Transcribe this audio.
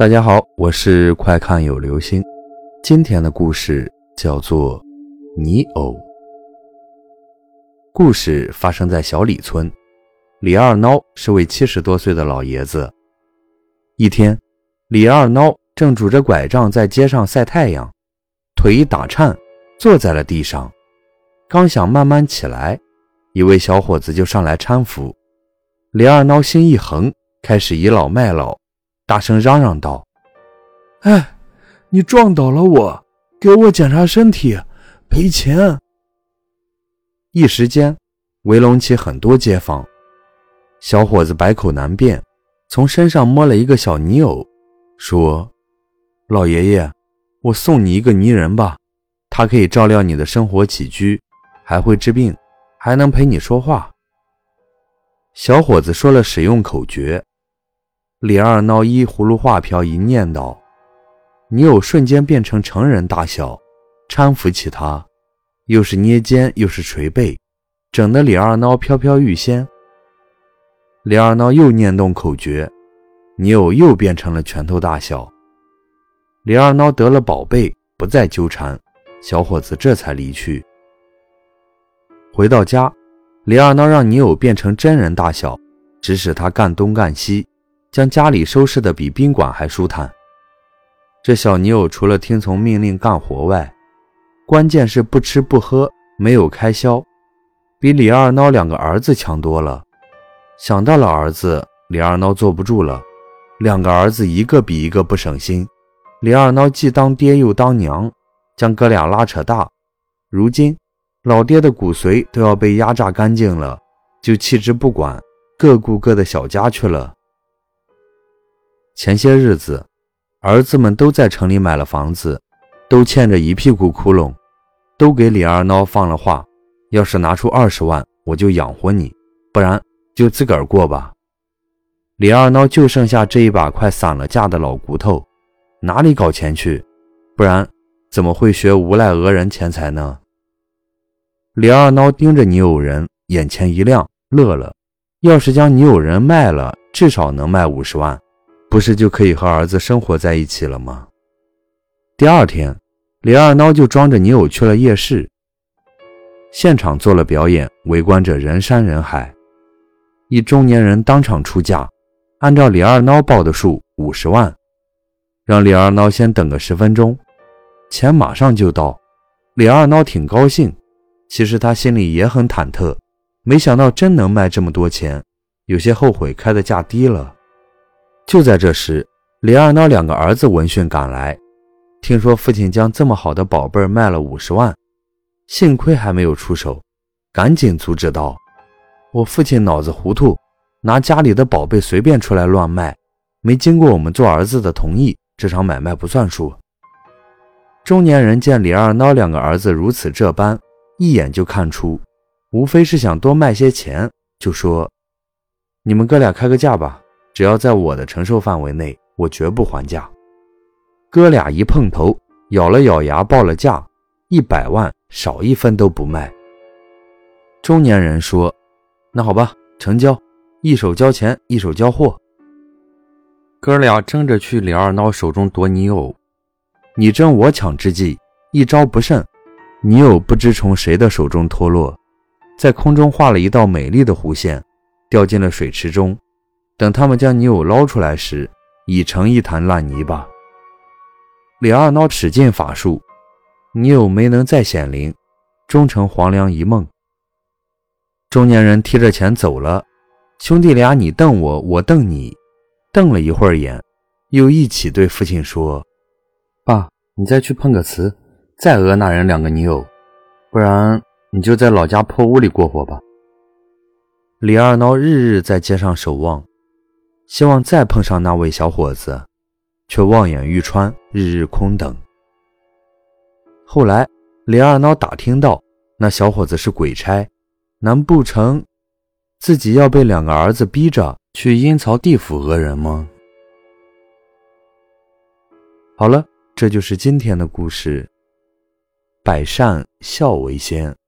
大家好，我是快看有流星。今天的故事叫做《泥偶》。故事发生在小李村，李二孬是位七十多岁的老爷子。一天，李二孬正拄着拐杖在街上晒太阳，腿一打颤，坐在了地上。刚想慢慢起来，一位小伙子就上来搀扶。李二孬心一横，开始倚老卖老，大声嚷嚷道：“哎，你撞倒了我，给我检查身体，赔钱！”一时间，围拢起很多街坊。小伙子百口难辩，从身上摸了一个小泥偶，说：“老爷爷，我送你一个泥人吧，他可以照料你的生活起居，还会治病，还能陪你说话。”小伙子说了使用口诀，李二孬依葫芦画瓢一念叨，泥偶瞬间变成成人大小，搀扶起他，又是捏肩又是捶背，整得李二孬飘飘欲仙。李二孬又念动口诀，泥偶又变成了拳头大小。李二孬得了宝贝，不再纠缠，小伙子这才离去。回到家。李二孬让泥偶变成真人大小，指使他干东干西，将家里收拾的比宾馆还舒坦。这小泥偶除了听从命令干活外，关键是不吃不喝，没有开销，比李二孬两个儿子强多了。想到了儿子，李二孬坐不住了。两个儿子一个比一个不省心，李二孬既当爹又当娘，将哥俩拉扯大。如今。老爹的骨髓都要被压榨干净了，就弃之不管，各顾各的小家去了。前些日子，儿子们都在城里买了房子，都欠着一屁股窟窿，都给李二孬放了话：要是拿出二十万，我就养活你；不然就自个儿过吧。李二孬就剩下这一把快散了架的老骨头，哪里搞钱去？不然怎么会学无赖讹人钱财呢？李二孬盯着泥偶人，眼前一亮，乐了。要是将泥偶人卖了，至少能卖五十万，不是就可以和儿子生活在一起了吗？第二天，李二孬就装着泥偶去了夜市，现场做了表演，围观者人山人海。一中年人当场出价，按照李二孬报的数，五十万，让李二孬先等个十分钟，钱马上就到。李二孬挺高兴。其实他心里也很忐忑，没想到真能卖这么多钱，有些后悔开的价低了。就在这时，李二孬两个儿子闻讯赶来，听说父亲将这么好的宝贝卖了五十万，幸亏还没有出手，赶紧阻止道：“我父亲脑子糊涂，拿家里的宝贝随便出来乱卖，没经过我们做儿子的同意，这场买卖不算数。”中年人见李二孬两个儿子如此这般。一眼就看出，无非是想多卖些钱，就说：“你们哥俩开个价吧，只要在我的承受范围内，我绝不还价。”哥俩一碰头，咬了咬牙报了价，一百万，少一分都不卖。中年人说：“那好吧，成交，一手交钱，一手交货。”哥俩争着去李二孬手中夺泥偶，你争我抢之际，一招不慎。泥偶不知从谁的手中脱落，在空中画了一道美丽的弧线，掉进了水池中。等他们将泥偶捞出来时，已成一滩烂泥巴。李二孬使尽法术，泥偶没能再显灵，终成黄粱一梦。中年人提着钱走了，兄弟俩你瞪我，我瞪你，瞪了一会儿眼，又一起对父亲说：“爸，你再去碰个瓷。”再讹那人两个泥偶，不然你就在老家破屋里过活吧。李二孬日日在街上守望，希望再碰上那位小伙子，却望眼欲穿，日日空等。后来，李二孬打听到那小伙子是鬼差，难不成自己要被两个儿子逼着去阴曹地府讹人吗？好了，这就是今天的故事。百善孝为先。